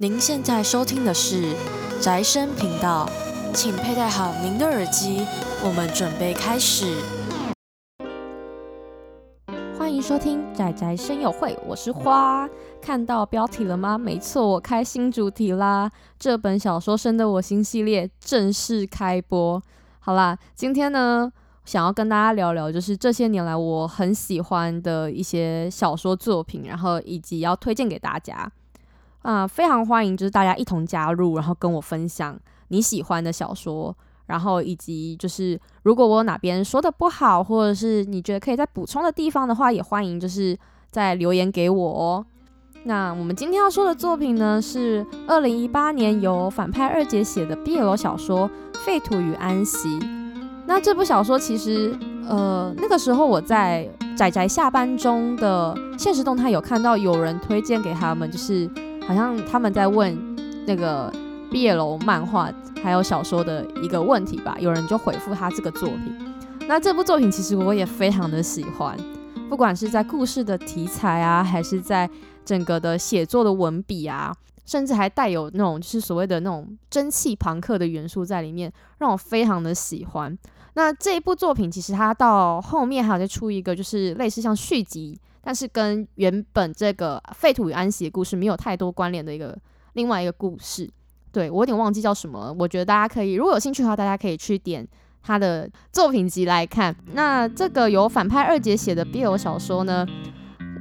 您现在收听的是宅生频道，请佩戴好您的耳机，我们准备开始。欢迎收听宅宅声友会，我是花。看到标题了吗？没错，我开新主题啦！这本小说生的我新系列正式开播。好啦，今天呢，想要跟大家聊聊，就是这些年来我很喜欢的一些小说作品，然后以及要推荐给大家。啊，非常欢迎，就是大家一同加入，然后跟我分享你喜欢的小说，然后以及就是如果我哪边说的不好，或者是你觉得可以再补充的地方的话，也欢迎就是在留言给我哦。那我们今天要说的作品呢，是二零一八年由反派二姐写的 BL 小说《废土与安息》。那这部小说其实，呃，那个时候我在仔仔下班中的现实动态有看到有人推荐给他们，就是。好像他们在问那个毕业楼漫画还有小说的一个问题吧，有人就回复他这个作品。那这部作品其实我也非常的喜欢，不管是在故事的题材啊，还是在整个的写作的文笔啊，甚至还带有那种就是所谓的那种蒸汽朋克的元素在里面，让我非常的喜欢。那这一部作品其实它到后面还有再出一个，就是类似像续集。但是跟原本这个废土与安息的故事没有太多关联的一个另外一个故事，对我有点忘记叫什么。我觉得大家可以，如果有兴趣的话，大家可以去点他的作品集来看。那这个由反派二姐写的 BL 小说呢，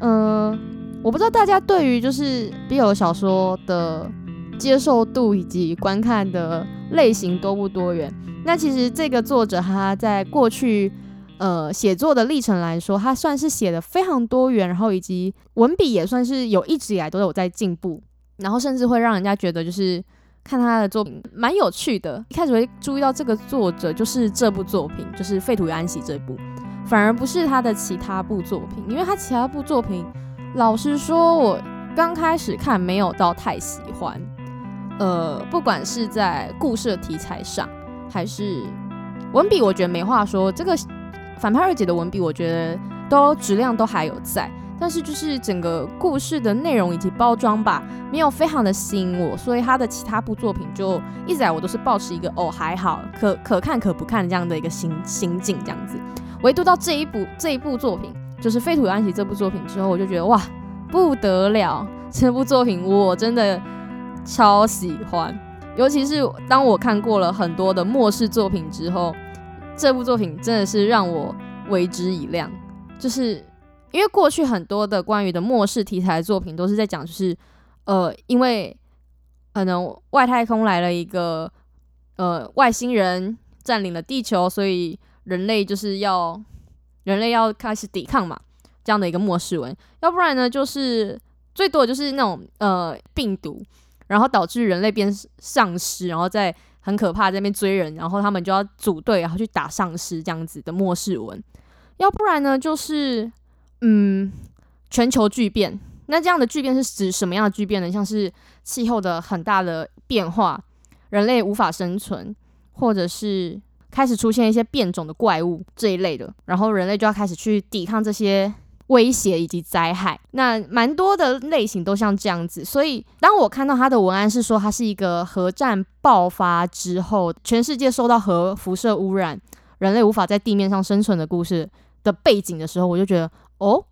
嗯，我不知道大家对于就是 BL 小说的接受度以及观看的类型多不多元。那其实这个作者他在过去。呃，写作的历程来说，他算是写的非常多元，然后以及文笔也算是有一直以来都有在进步，然后甚至会让人家觉得就是看他的作品蛮有趣的。一开始会注意到这个作者就是这部作品，就是《废土与安息》这部，反而不是他的其他部作品，因为他其他部作品，老实说，我刚开始看没有到太喜欢。呃，不管是在故事的题材上，还是文笔，我觉得没话说。这个。反派二姐的文笔，我觉得都质量都还有在，但是就是整个故事的内容以及包装吧，没有非常的吸引我，所以她的其他部作品就一直来我都是保持一个哦还好，可可看可不看这样的一个心心境这样子。唯独到这一部这一部作品，就是《废土安息》这部作品之后，我就觉得哇不得了，这部作品我真的超喜欢，尤其是当我看过了很多的末世作品之后。这部作品真的是让我为之一亮，就是因为过去很多的关于的末世题材作品都是在讲，就是呃，因为可能外太空来了一个呃外星人占领了地球，所以人类就是要人类要开始抵抗嘛，这样的一个末世文。要不然呢，就是最多就是那种呃病毒，然后导致人类变丧尸，然后再。很可怕，在那边追人，然后他们就要组队，然后去打丧尸这样子的末世文。要不然呢，就是嗯，全球巨变。那这样的巨变是指什么样的巨变呢？像是气候的很大的变化，人类无法生存，或者是开始出现一些变种的怪物这一类的，然后人类就要开始去抵抗这些。威胁以及灾害，那蛮多的类型都像这样子。所以，当我看到他的文案是说，他是一个核战爆发之后，全世界受到核辐射污染，人类无法在地面上生存的故事的背景的时候，我就觉得，哦。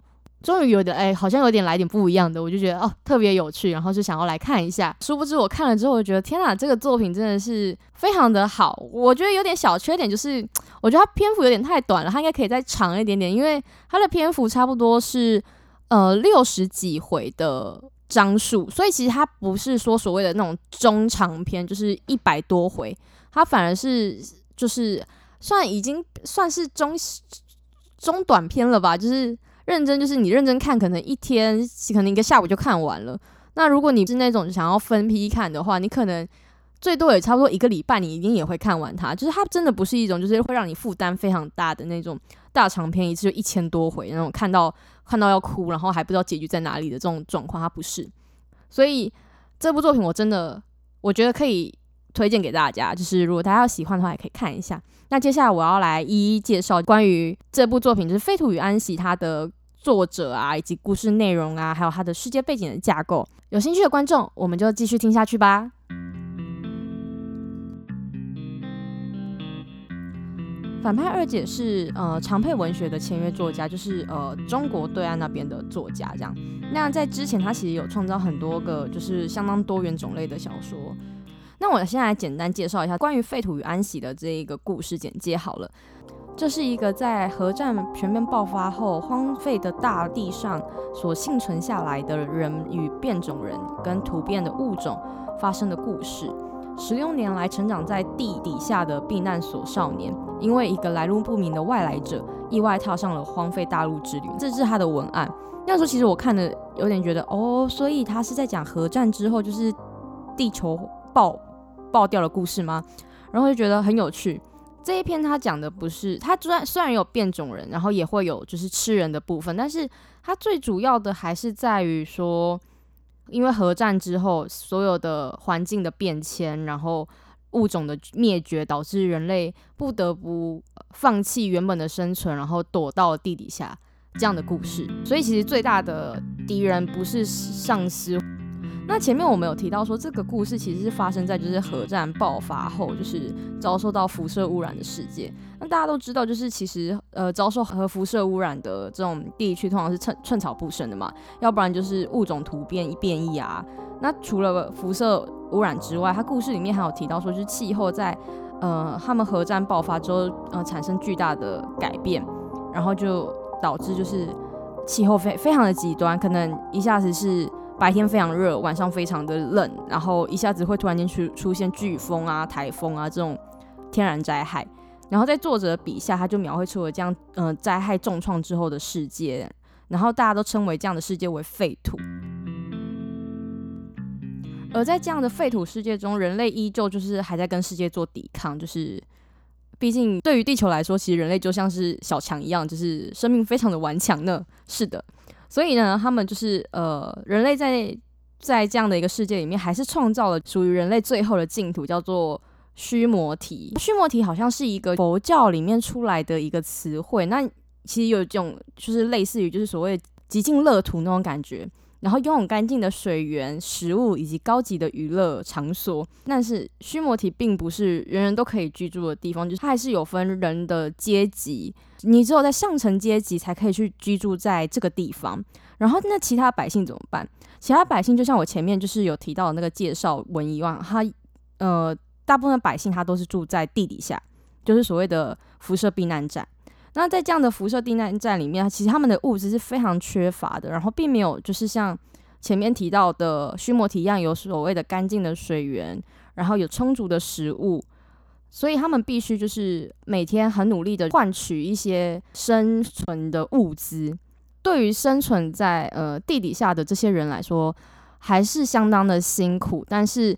终于有点哎，好像有点来点不一样的，我就觉得哦特别有趣，然后就想要来看一下。殊不知我看了之后，我觉得天哪，这个作品真的是非常的好。我觉得有点小缺点就是，我觉得它篇幅有点太短了，它应该可以再长一点点，因为它的篇幅差不多是呃六十几回的章数，所以其实它不是说所谓的那种中长篇，就是一百多回，它反而是就是算已经算是中中短篇了吧，就是。认真就是你认真看，可能一天可能一个下午就看完了。那如果你是那种想要分批看的话，你可能最多也差不多一个礼拜，你一定也会看完它。就是它真的不是一种就是会让你负担非常大的那种大长篇，一次就一千多回那种看到看到要哭，然后还不知道结局在哪里的这种状况，它不是。所以这部作品我真的我觉得可以推荐给大家，就是如果大家要喜欢的话，也可以看一下。那接下来我要来一一介绍关于这部作品，就是《废土与安息》它的作者啊，以及故事内容啊，还有它的世界背景的架构。有兴趣的观众，我们就继续听下去吧。反派二姐是呃长配文学的签约作家，就是呃中国对岸那边的作家这样。那在之前，他其实有创造很多个就是相当多元种类的小说。那我现在来简单介绍一下关于废土与安息的这一个故事简介好了。这是一个在核战全面爆发后荒废的大地上所幸存下来的人与变种人跟突变的物种发生的故事。十六年来成长在地底下的避难所少年，因为一个来路不明的外来者，意外踏上了荒废大陆之旅。这是他的文案。那时候其实我看的有点觉得，哦，所以他是在讲核战之后就是地球爆爆掉的故事吗？然后就觉得很有趣。这一篇他讲的不是，他虽然虽然有变种人，然后也会有就是吃人的部分，但是他最主要的还是在于说。因为核战之后，所有的环境的变迁，然后物种的灭绝，导致人类不得不放弃原本的生存，然后躲到地底下这样的故事。所以，其实最大的敌人不是丧尸。那前面我们有提到说，这个故事其实是发生在就是核战爆发后，就是遭受到辐射污染的世界。那大家都知道，就是其实呃遭受核辐射污染的这种地区，通常是寸寸草不生的嘛，要不然就是物种突变一变异啊。那除了辐射污染之外，它故事里面还有提到说，就是气候在呃他们核战爆发之后，呃产生巨大的改变，然后就导致就是气候非非常的极端，可能一下子是。白天非常热，晚上非常的冷，然后一下子会突然间出出现飓风啊、台风啊这种天然灾害。然后在作者笔下，他就描绘出了这样嗯灾害重创之后的世界，然后大家都称为这样的世界为废土。而在这样的废土世界中，人类依旧就是还在跟世界做抵抗，就是毕竟对于地球来说，其实人类就像是小强一样，就是生命非常的顽强呢。是的。所以呢，他们就是呃，人类在在这样的一个世界里面，还是创造了属于人类最后的净土，叫做须摩提。须摩体好像是一个佛教里面出来的一个词汇，那其实有一种就是类似于就是所谓极尽乐土那种感觉。然后拥有干净的水源、食物以及高级的娱乐场所，但是须摩提并不是人人都可以居住的地方，就是它还是有分人的阶级，你只有在上层阶级才可以去居住在这个地方。然后那其他百姓怎么办？其他百姓就像我前面就是有提到的那个介绍文一样，他呃大部分百姓他都是住在地底下，就是所谓的辐射避难站。那在这样的辐射避难站里面，其实他们的物资是非常缺乏的，然后并没有就是像前面提到的须摩提一样有所谓的干净的水源，然后有充足的食物，所以他们必须就是每天很努力的换取一些生存的物资。对于生存在呃地底下的这些人来说，还是相当的辛苦，但是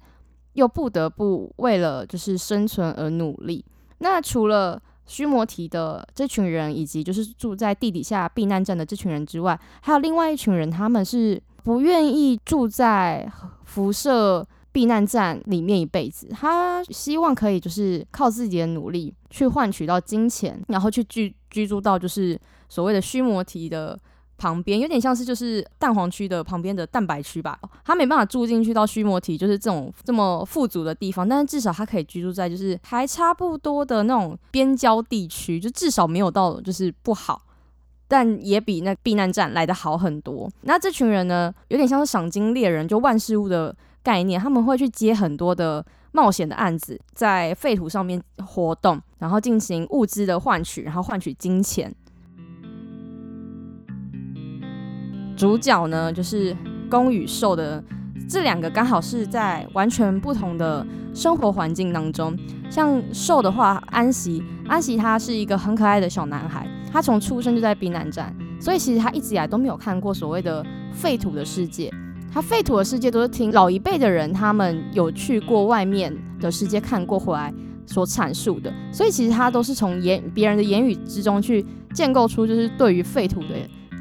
又不得不为了就是生存而努力。那除了须摩提的这群人，以及就是住在地底下避难站的这群人之外，还有另外一群人，他们是不愿意住在辐射避难站里面一辈子。他希望可以就是靠自己的努力去换取到金钱，然后去居居住到就是所谓的须摩提的。旁边有点像是就是蛋黄区的旁边的蛋白区吧，他没办法住进去到须摩提，就是这种这么富足的地方，但是至少他可以居住在就是还差不多的那种边郊地区，就至少没有到就是不好，但也比那避难站来的好很多。那这群人呢，有点像是赏金猎人，就万事物的概念，他们会去接很多的冒险的案子，在废土上面活动，然后进行物资的换取，然后换取金钱。主角呢，就是攻与受的这两个，刚好是在完全不同的生活环境当中。像受的话，安息，安息他是一个很可爱的小男孩，他从出生就在避难站，所以其实他一直以来都没有看过所谓的废土的世界。他废土的世界都是听老一辈的人，他们有去过外面的世界看过回来所阐述的，所以其实他都是从言别人的言语之中去建构出，就是对于废土的。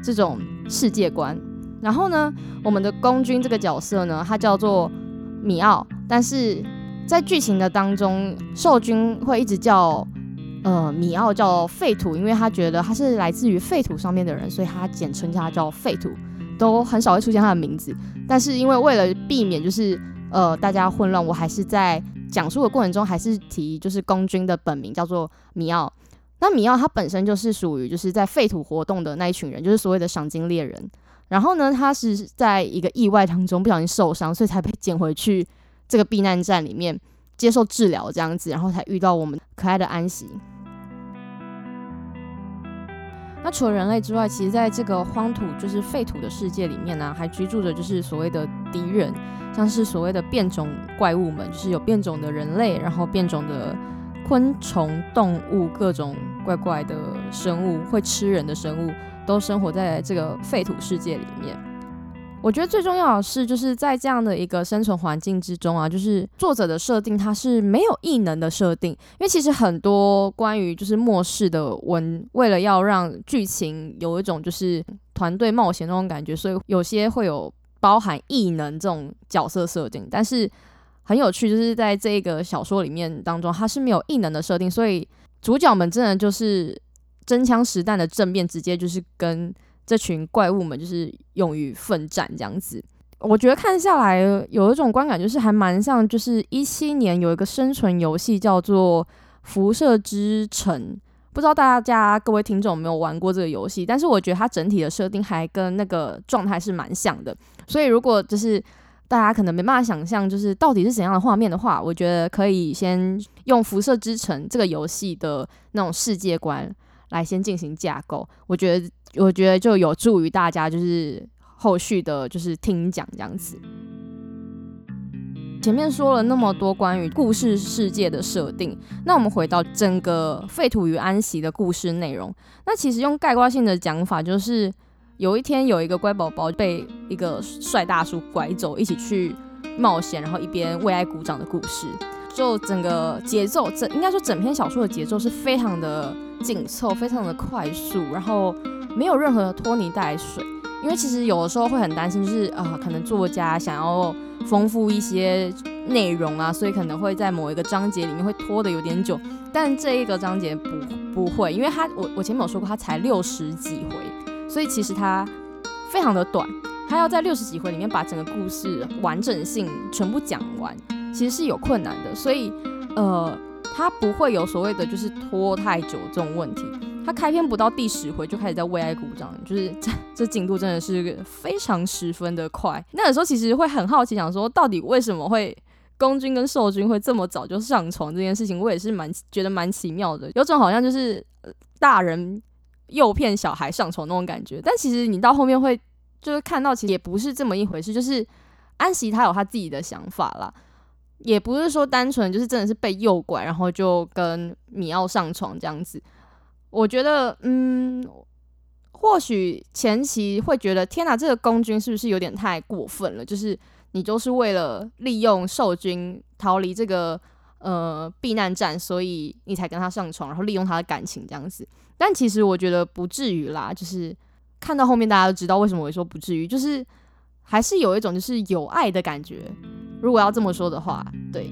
这种世界观，然后呢，我们的公军这个角色呢，他叫做米奥，但是在剧情的当中，兽君会一直叫呃米奥叫废土，因为他觉得他是来自于废土上面的人，所以他简称他叫废土，都很少会出现他的名字。但是因为为了避免就是呃大家混乱，我还是在讲述的过程中还是提就是公军的本名叫做米奥。那米奥他本身就是属于就是在废土活动的那一群人，就是所谓的赏金猎人。然后呢，他是在一个意外当中不小心受伤，所以才被捡回去这个避难站里面接受治疗这样子，然后才遇到我们可爱的安息。那除了人类之外，其实在这个荒土就是废土的世界里面呢，还居住着就是所谓的敌人，像是所谓的变种怪物们，就是有变种的人类，然后变种的。昆虫、动物，各种怪怪的生物，会吃人的生物，都生活在这个废土世界里面。我觉得最重要的是，就是在这样的一个生存环境之中啊，就是作者的设定它是没有异能的设定，因为其实很多关于就是末世的文，为了要让剧情有一种就是团队冒险那种感觉，所以有些会有包含异能这种角色设定，但是。很有趣，就是在这个小说里面当中，它是没有异能的设定，所以主角们真的就是真枪实弹的正面，直接就是跟这群怪物们就是勇于奋战这样子。我觉得看下来有一种观感，就是还蛮像，就是一七年有一个生存游戏叫做《辐射之城》，不知道大家各位听众有没有玩过这个游戏？但是我觉得它整体的设定还跟那个状态是蛮像的，所以如果就是。大家可能没办法想象，就是到底是怎样的画面的话，我觉得可以先用《辐射之城》这个游戏的那种世界观来先进行架构。我觉得，我觉得就有助于大家就是后续的，就是听讲这样子。前面说了那么多关于故事世界的设定，那我们回到整个《废土与安息》的故事内容，那其实用概括性的讲法就是。有一天，有一个乖宝宝被一个帅大叔拐走，一起去冒险，然后一边为爱鼓掌的故事。就整个节奏，整应该说整篇小说的节奏是非常的紧凑，非常的快速，然后没有任何拖泥带水。因为其实有的时候会很担心，就是啊，可能作家想要丰富一些内容啊，所以可能会在某一个章节里面会拖得有点久。但这一个章节不不会，因为它我我前面有说过，它才六十几回。所以其实它非常的短，它要在六十几回里面把整个故事完整性全部讲完，其实是有困难的。所以，呃，它不会有所谓的就是拖太久这种问题。它开篇不到第十回就开始在为爱鼓掌，就是这这进度真的是非常十分的快。那有时候其实会很好奇，想说到底为什么会公君跟受君会这么早就上床这件事情，我也是蛮觉得蛮奇妙的，有种好像就是大人。诱骗小孩上床那种感觉，但其实你到后面会就是看到，其实也不是这么一回事。就是安琪他有他自己的想法啦，也不是说单纯就是真的是被诱拐，然后就跟米奥上床这样子。我觉得，嗯，或许前期会觉得，天哪，这个公君是不是有点太过分了？就是你就是为了利用兽君逃离这个呃避难站，所以你才跟他上床，然后利用他的感情这样子。但其实我觉得不至于啦，就是看到后面大家都知道为什么我说不至于，就是还是有一种就是有爱的感觉。如果要这么说的话，对。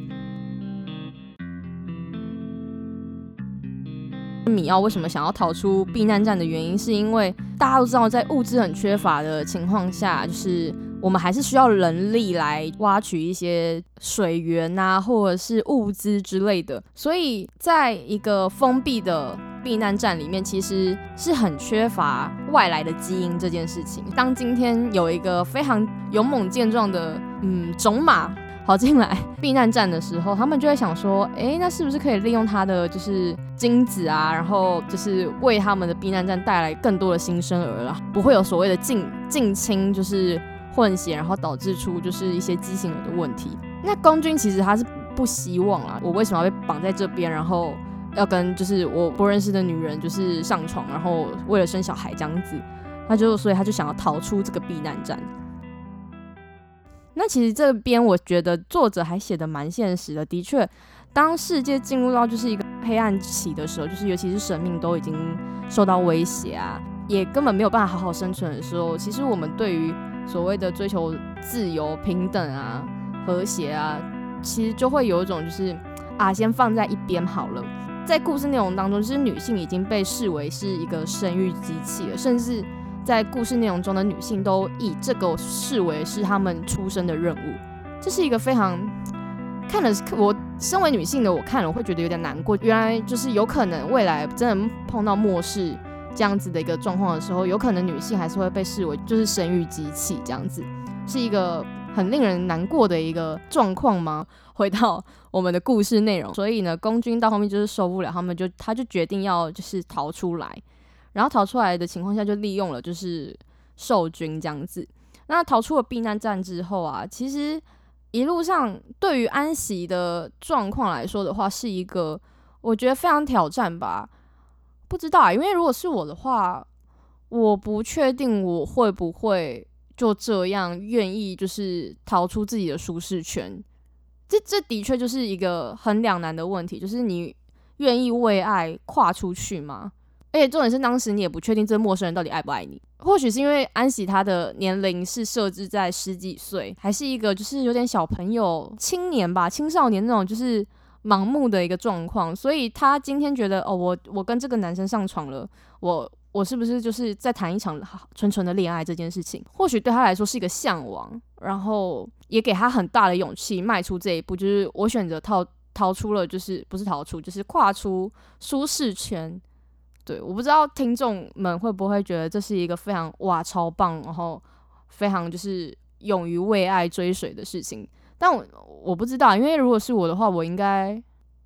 米奥为什么想要逃出避难站的原因，是因为大家都知道，在物资很缺乏的情况下，就是我们还是需要人力来挖取一些水源啊，或者是物资之类的。所以在一个封闭的避难站里面其实是很缺乏外来的基因这件事情。当今天有一个非常勇猛健壮的嗯种马跑进来避难站的时候，他们就会想说，哎，那是不是可以利用它的就是精子啊，然后就是为他们的避难站带来更多的新生儿了，不会有所谓的近近亲就是混血，然后导致出就是一些畸形的问题。那公军其实他是不希望啊，我为什么要被绑在这边，然后？要跟就是我不认识的女人就是上床，然后为了生小孩这样子，他就所以他就想要逃出这个避难站。那其实这边我觉得作者还写的蛮现实的，的确，当世界进入到就是一个黑暗期的时候，就是尤其是生命都已经受到威胁啊，也根本没有办法好好生存的时候，其实我们对于所谓的追求自由、平等啊、和谐啊，其实就会有一种就是。啊，先放在一边好了。在故事内容当中，就是女性已经被视为是一个生育机器了，甚至在故事内容中的女性都以这个视为是她们出生的任务。这是一个非常看了我身为女性的我看了我会觉得有点难过。原来就是有可能未来真的碰到末世这样子的一个状况的时候，有可能女性还是会被视为就是生育机器这样子，是一个很令人难过的一个状况吗？回到我们的故事内容，所以呢，公军到后面就是受不了，他们就他就决定要就是逃出来，然后逃出来的情况下就利用了就是受军这样子。那逃出了避难站之后啊，其实一路上对于安息的状况来说的话，是一个我觉得非常挑战吧。不知道啊，因为如果是我的话，我不确定我会不会就这样愿意就是逃出自己的舒适圈。这这的确就是一个很两难的问题，就是你愿意为爱跨出去吗？而且重点是当时你也不确定这陌生人到底爱不爱你。或许是因为安喜他的年龄是设置在十几岁，还是一个就是有点小朋友、青年吧、青少年那种就是盲目的一个状况，所以他今天觉得哦，我我跟这个男生上床了，我。我是不是就是在谈一场纯纯的恋爱这件事情？或许对他来说是一个向往，然后也给他很大的勇气迈出这一步。就是我选择逃逃出了，就是不是逃出，就是跨出舒适圈。对，我不知道听众们会不会觉得这是一个非常哇超棒，然后非常就是勇于为爱追随的事情。但我我不知道，因为如果是我的话，我应该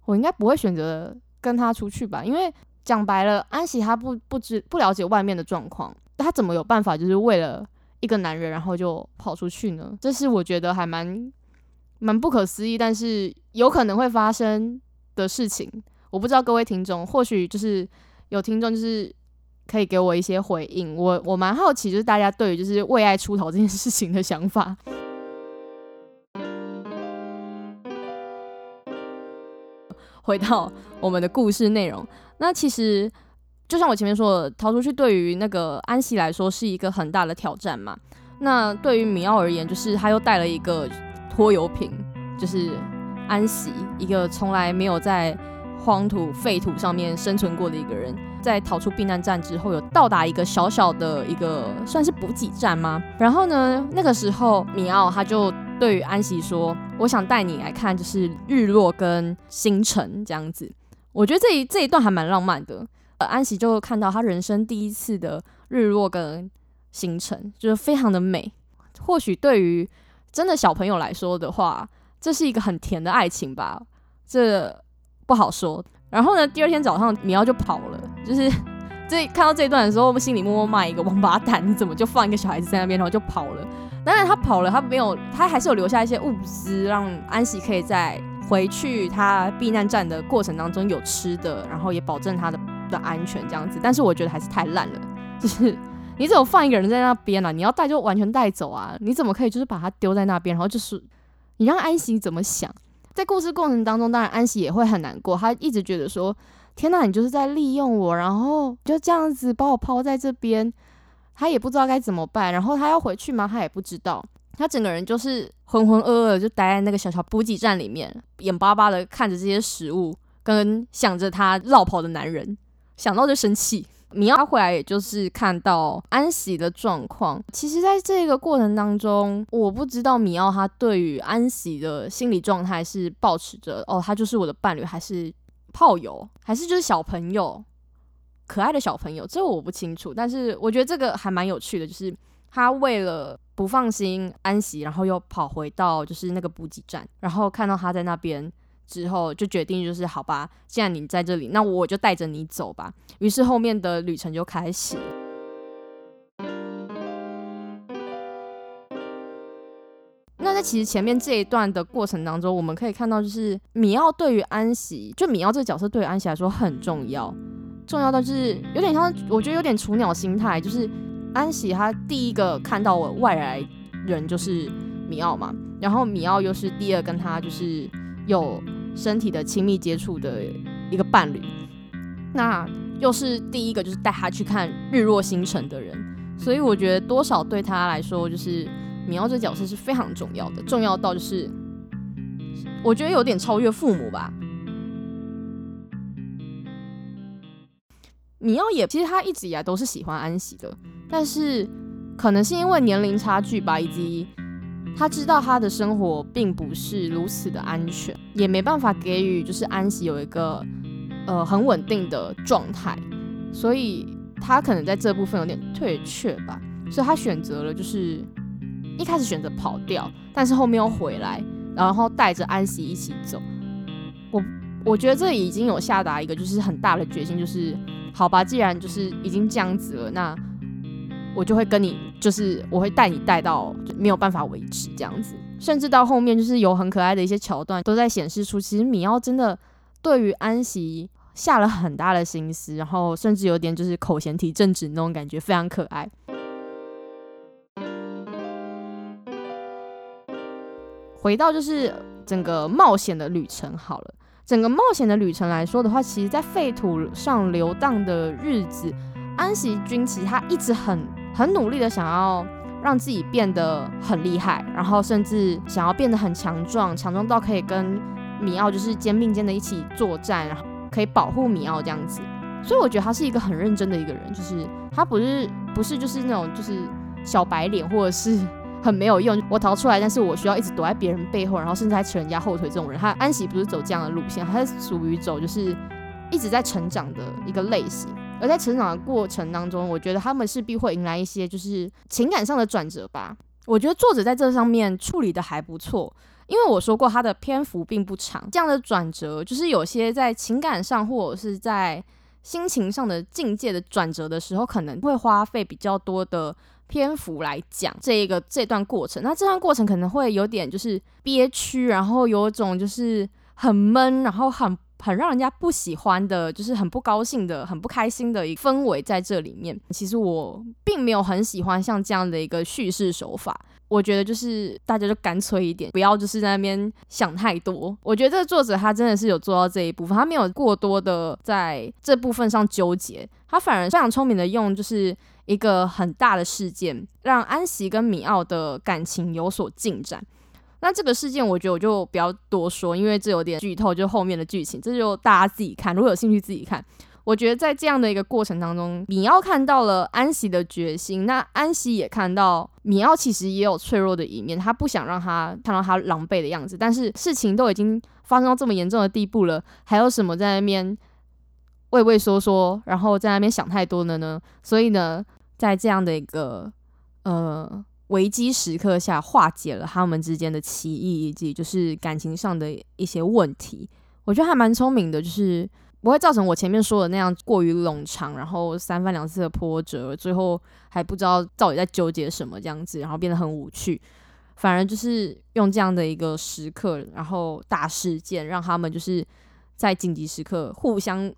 我应该不会选择跟他出去吧，因为。讲白了，安喜她不不知不了解外面的状况，她怎么有办法就是为了一个男人，然后就跑出去呢？这是我觉得还蛮蛮不可思议，但是有可能会发生的事情。我不知道各位听众，或许就是有听众就是可以给我一些回应。我我蛮好奇，就是大家对于就是为爱出头这件事情的想法。回到我们的故事内容，那其实就像我前面说的，逃出去对于那个安息来说是一个很大的挑战嘛。那对于米奥而言，就是他又带了一个拖油瓶，就是安息，一个从来没有在荒土废土上面生存过的一个人，在逃出避难站之后，有到达一个小小的一个算是补给站吗？然后呢，那个时候米奥他就。对于安息说：“我想带你来看，就是日落跟星辰这样子。我觉得这一这一段还蛮浪漫的。呃安息就看到他人生第一次的日落跟星辰，就是非常的美。或许对于真的小朋友来说的话，这是一个很甜的爱情吧。这不好说。然后呢，第二天早上米奥就跑了。就是 这看到这一段的时候，我们心里默默骂一个王八蛋：你怎么就放一个小孩子在那边，然后就跑了？”当然，他跑了，他没有，他还是有留下一些物资，让安喜可以在回去他避难站的过程当中有吃的，然后也保证他的的安全这样子。但是我觉得还是太烂了，就是你怎么放一个人在那边呢？你要带就完全带走啊！你怎么可以就是把他丢在那边，然后就是你让安喜怎么想？在故事过程当中，当然安喜也会很难过，他一直觉得说：天哪，你就是在利用我，然后就这样子把我抛在这边。他也不知道该怎么办，然后他要回去吗？他也不知道。他整个人就是浑浑噩噩，就待在那个小小补给站里面，眼巴巴的看着这些食物，跟想着他绕跑的男人，想到就生气。米奥回来，也就是看到安喜的状况。其实，在这个过程当中，我不知道米奥他对于安喜的心理状态是保持着哦，他就是我的伴侣，还是炮友，还是就是小朋友。可爱的小朋友，这个我不清楚，但是我觉得这个还蛮有趣的，就是他为了不放心安喜，然后又跑回到就是那个补给站，然后看到他在那边之后，就决定就是好吧，既然你在这里，那我就带着你走吧。于是后面的旅程就开始。那在其实前面这一段的过程当中，我们可以看到，就是米奥对于安喜，就米奥这个角色对于安喜来说很重要。重要的是有点像，我觉得有点雏鸟心态，就是安喜他第一个看到我外来人就是米奥嘛，然后米奥又是第二跟他就是有身体的亲密接触的一个伴侣，那又是第一个就是带他去看日落星辰的人，所以我觉得多少对他来说就是米奥这角色是非常重要的，重要到就是我觉得有点超越父母吧。米奥也其实他一直以来都是喜欢安喜的，但是可能是因为年龄差距吧，以及。他知道他的生活并不是如此的安全，也没办法给予就是安喜有一个呃很稳定的状态，所以他可能在这部分有点退却吧，所以他选择了就是一开始选择跑掉，但是后面又回来，然后带着安喜一起走。我我觉得这已经有下达一个就是很大的决心，就是好吧，既然就是已经这样子了，那我就会跟你，就是我会带你带到没有办法为止这样子。甚至到后面就是有很可爱的一些桥段，都在显示出其实米奥真的对于安息下了很大的心思，然后甚至有点就是口嫌体正直那种感觉，非常可爱。回到就是整个冒险的旅程好了。整个冒险的旅程来说的话，其实，在废土上流荡的日子，安息君其实他一直很很努力的想要让自己变得很厉害，然后甚至想要变得很强壮，强壮到可以跟米奥就是肩并肩的一起作战，然后可以保护米奥这样子。所以我觉得他是一个很认真的一个人，就是他不是不是就是那种就是小白脸或者是。很没有用，我逃出来，但是我需要一直躲在别人背后，然后甚至还扯人家后腿。这种人，他安喜不是走这样的路线，他是属于走就是一直在成长的一个类型。而在成长的过程当中，我觉得他们势必会迎来一些就是情感上的转折吧。我觉得作者在这上面处理的还不错，因为我说过他的篇幅并不长，这样的转折就是有些在情感上或者是在心情上的境界的转折的时候，可能会花费比较多的。篇幅来讲这一个这段过程，那这段过程可能会有点就是憋屈，然后有种就是很闷，然后很很让人家不喜欢的，就是很不高兴的、很不开心的一个氛围在这里面。其实我并没有很喜欢像这样的一个叙事手法，我觉得就是大家就干脆一点，不要就是在那边想太多。我觉得这个作者他真的是有做到这一部分，他没有过多的在这部分上纠结，他反而非常聪明的用就是。一个很大的事件，让安息跟米奥的感情有所进展。那这个事件，我觉得我就不要多说，因为这有点剧透，就后面的剧情，这就大家自己看。如果有兴趣，自己看。我觉得在这样的一个过程当中，米奥看到了安息的决心，那安息也看到米奥其实也有脆弱的一面，他不想让他看到他狼狈的样子。但是事情都已经发生到这么严重的地步了，还有什么在那边畏畏缩缩，然后在那边想太多了呢？所以呢？在这样的一个呃危机时刻下，化解了他们之间的歧义以及就是感情上的一些问题，我觉得还蛮聪明的，就是不会造成我前面说的那样过于冗长，然后三番两次的波折，最后还不知道到底在纠结什么这样子，然后变得很无趣。反而就是用这样的一个时刻，然后大事件，让他们就是在紧急时刻互相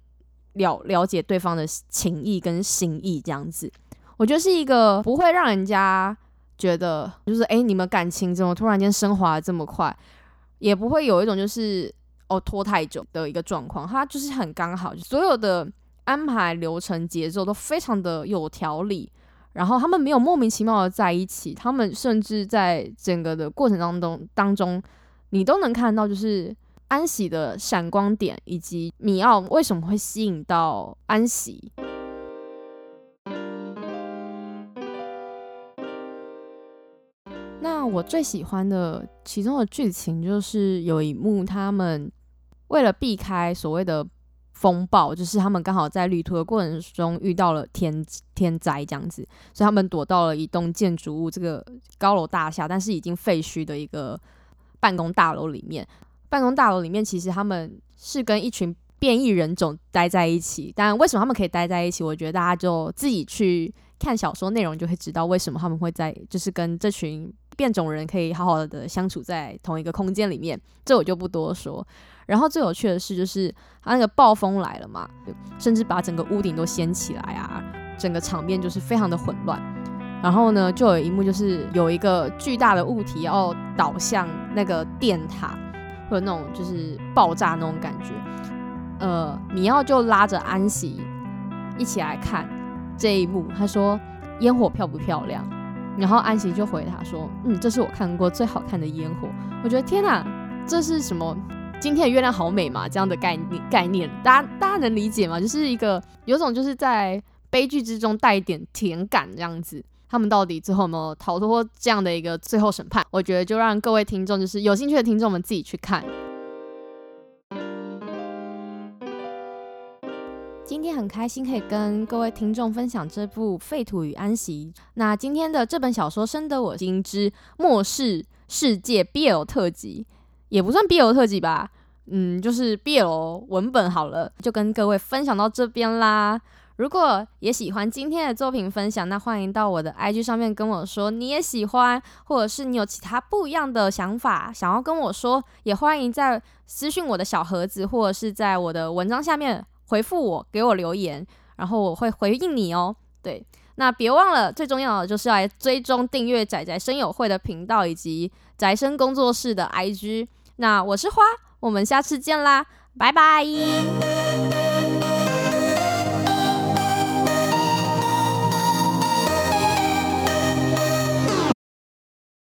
了了解对方的情意跟心意这样子。我觉得是一个不会让人家觉得就是哎，你们感情怎么突然间升华这么快，也不会有一种就是哦拖太久的一个状况。它就是很刚好，所有的安排流程节奏都非常的有条理。然后他们没有莫名其妙的在一起，他们甚至在整个的过程当中当中，你都能看到就是安喜的闪光点，以及米奥为什么会吸引到安喜。我最喜欢的其中的剧情就是有一幕，他们为了避开所谓的风暴，就是他们刚好在旅途的过程中遇到了天天灾这样子，所以他们躲到了一栋建筑物这个高楼大厦，但是已经废墟的一个办公大楼里面。办公大楼里面其实他们是跟一群变异人种待在一起，但为什么他们可以待在一起？我觉得大家就自己去看小说内容就会知道为什么他们会在，就是跟这群。变种人可以好好的相处在同一个空间里面，这我就不多说。然后最有趣的是，就是他那个暴风来了嘛，甚至把整个屋顶都掀起来啊，整个场面就是非常的混乱。然后呢，就有一幕就是有一个巨大的物体要倒向那个电塔，或者那种就是爆炸那种感觉。呃，米奥就拉着安喜一起来看这一幕，他说：“烟火漂不漂亮？”然后安琪就回他说：“嗯，这是我看过最好看的烟火。我觉得天哪，这是什么今天的月亮好美嘛这样的概念概念，大家大家能理解吗？就是一个有种就是在悲剧之中带一点甜感这样子。他们到底最后有没有逃脱这样的一个最后审判？我觉得就让各位听众，就是有兴趣的听众们自己去看。今天很开心可以跟各位听众分享这部《废土与安息》。那今天的这本小说深得我心之末世世界 BL 特辑，也不算 BL 特辑吧，嗯，就是 BL 文本好了，就跟各位分享到这边啦。如果也喜欢今天的作品分享，那欢迎到我的 IG 上面跟我说你也喜欢，或者是你有其他不一样的想法想要跟我说，也欢迎在私信我的小盒子，或者是在我的文章下面回复我，给我留言，然后我会回应你哦。对，那别忘了最重要的就是来追踪订阅仔仔声友会的频道以及宅生工作室的 IG。那我是花，我们下次见啦，拜拜。